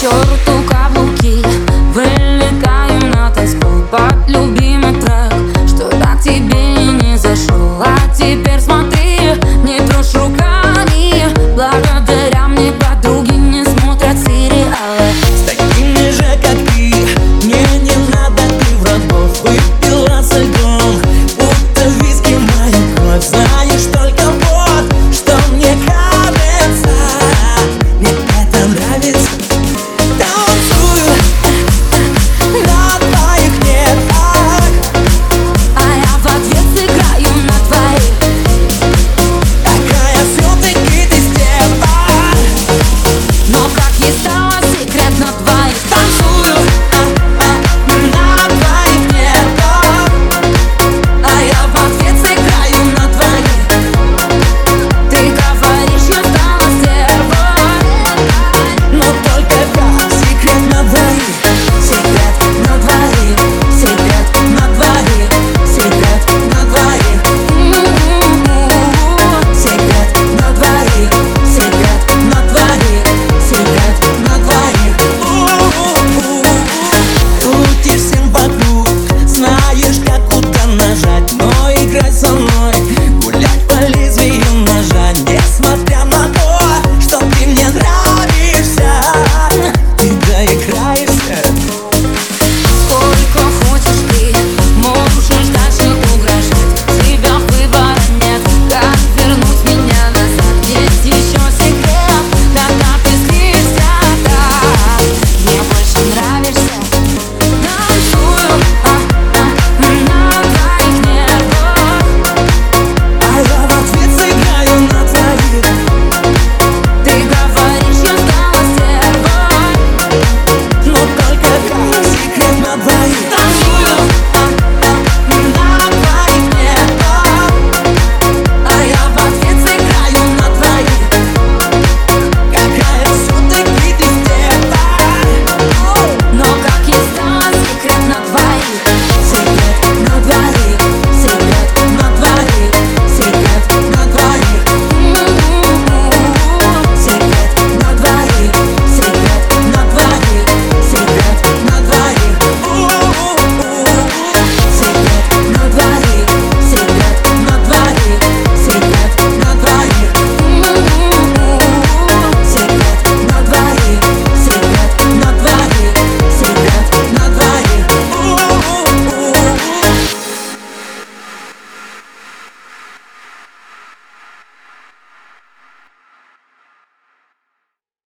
черту